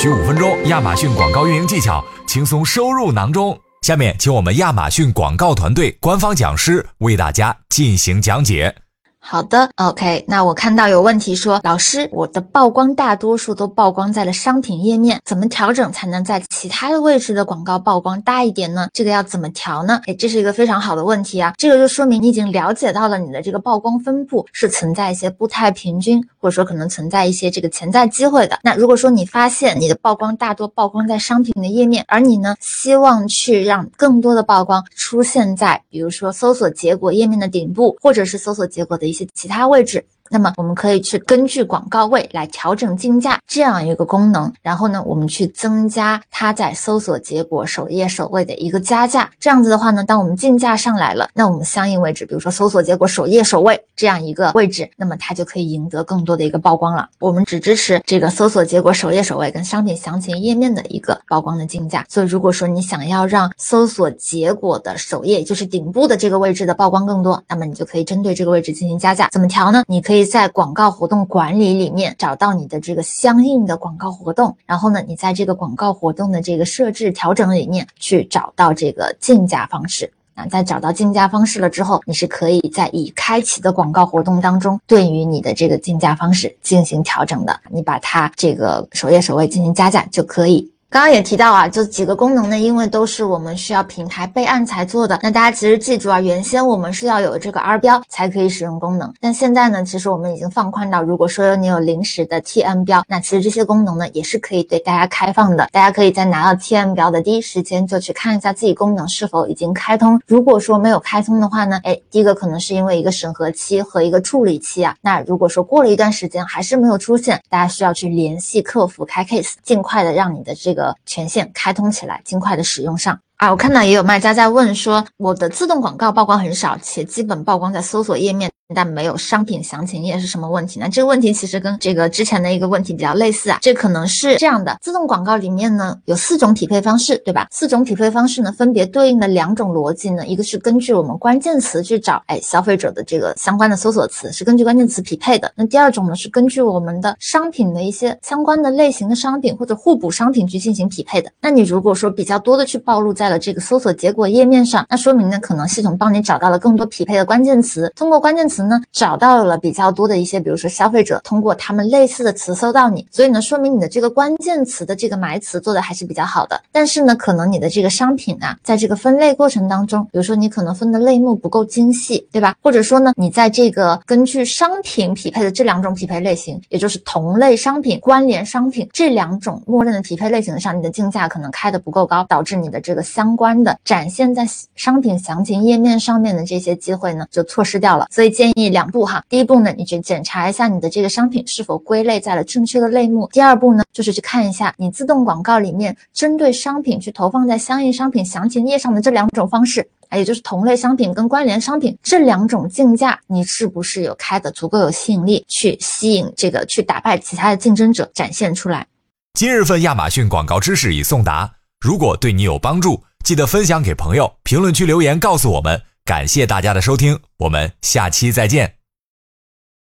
需五分钟，亚马逊广告运营技巧轻松收入囊中。下面，请我们亚马逊广告团队官方讲师为大家进行讲解。好的，OK。那我看到有问题说，老师，我的曝光大多数都曝光在了商品页面，怎么调整才能在其他的位置的广告曝光大一点呢？这个要怎么调呢？哎，这是一个非常好的问题啊。这个就说明你已经了解到了你的这个曝光分布是存在一些不太平均，或者说可能存在一些这个潜在机会的。那如果说你发现你的曝光大多曝光在商品的页面，而你呢希望去让更多的曝光出现在比如说搜索结果页面的顶部，或者是搜索结果的一些。其他位置。那么我们可以去根据广告位来调整竞价这样一个功能，然后呢，我们去增加它在搜索结果首页首位的一个加价。这样子的话呢，当我们竞价上来了，那我们相应位置，比如说搜索结果首页首位这样一个位置，那么它就可以赢得更多的一个曝光了。我们只支持这个搜索结果首页首位跟商品详情页面的一个曝光的竞价。所以如果说你想要让搜索结果的首页，就是顶部的这个位置的曝光更多，那么你就可以针对这个位置进行加价。怎么调呢？你可以。可以在广告活动管理里面找到你的这个相应的广告活动，然后呢，你在这个广告活动的这个设置调整里面去找到这个竞价方式。那在找到竞价方式了之后，你是可以在已开启的广告活动当中，对于你的这个竞价方式进行调整的。你把它这个首页首位进行加价就可以。刚刚也提到啊，就几个功能呢，因为都是我们需要平台备案才做的。那大家其实记住啊，原先我们是要有这个 R 标才可以使用功能，但现在呢，其实我们已经放宽到，如果说你有临时的 TM 标，那其实这些功能呢也是可以对大家开放的。大家可以在拿到 TM 标的第一时间就去看一下自己功能是否已经开通。如果说没有开通的话呢，哎，第一个可能是因为一个审核期和一个处理期啊。那如果说过了一段时间还是没有出现，大家需要去联系客服开 case，尽快的让你的这个。的权限开通起来，尽快的使用上。啊，我看到也有卖家在问说，我的自动广告曝光很少，且基本曝光在搜索页面，但没有商品详情页是什么问题呢？这个问题其实跟这个之前的一个问题比较类似啊。这可能是这样的，自动广告里面呢有四种匹配方式，对吧？四种匹配方式呢分别对应的两种逻辑呢，一个是根据我们关键词去找，哎，消费者的这个相关的搜索词是根据关键词匹配的。那第二种呢是根据我们的商品的一些相关的类型的商品或者互补商品去进行匹配的。那你如果说比较多的去暴露在了这个搜索结果页面上，那说明呢，可能系统帮你找到了更多匹配的关键词，通过关键词呢，找到了比较多的一些，比如说消费者通过他们类似的词搜到你，所以呢，说明你的这个关键词的这个埋词做的还是比较好的。但是呢，可能你的这个商品啊，在这个分类过程当中，比如说你可能分的类目不够精细，对吧？或者说呢，你在这个根据商品匹配的这两种匹配类型，也就是同类商品、关联商品这两种默认的匹配类型上，你的竞价可能开的不够高，导致你的这个相关。的展现在商品详情页面上面的这些机会呢，就错失掉了。所以建建议两步哈，第一步呢，你去检查一下你的这个商品是否归类在了正确的类目。第二步呢，就是去看一下你自动广告里面针对商品去投放在相应商品详情页上的这两种方式，也就是同类商品跟关联商品这两种竞价，你是不是有开的足够有吸引力，去吸引这个去打败其他的竞争者展现出来。今日份亚马逊广告知识已送达，如果对你有帮助。记得分享给朋友，评论区留言告诉我们。感谢大家的收听，我们下期再见。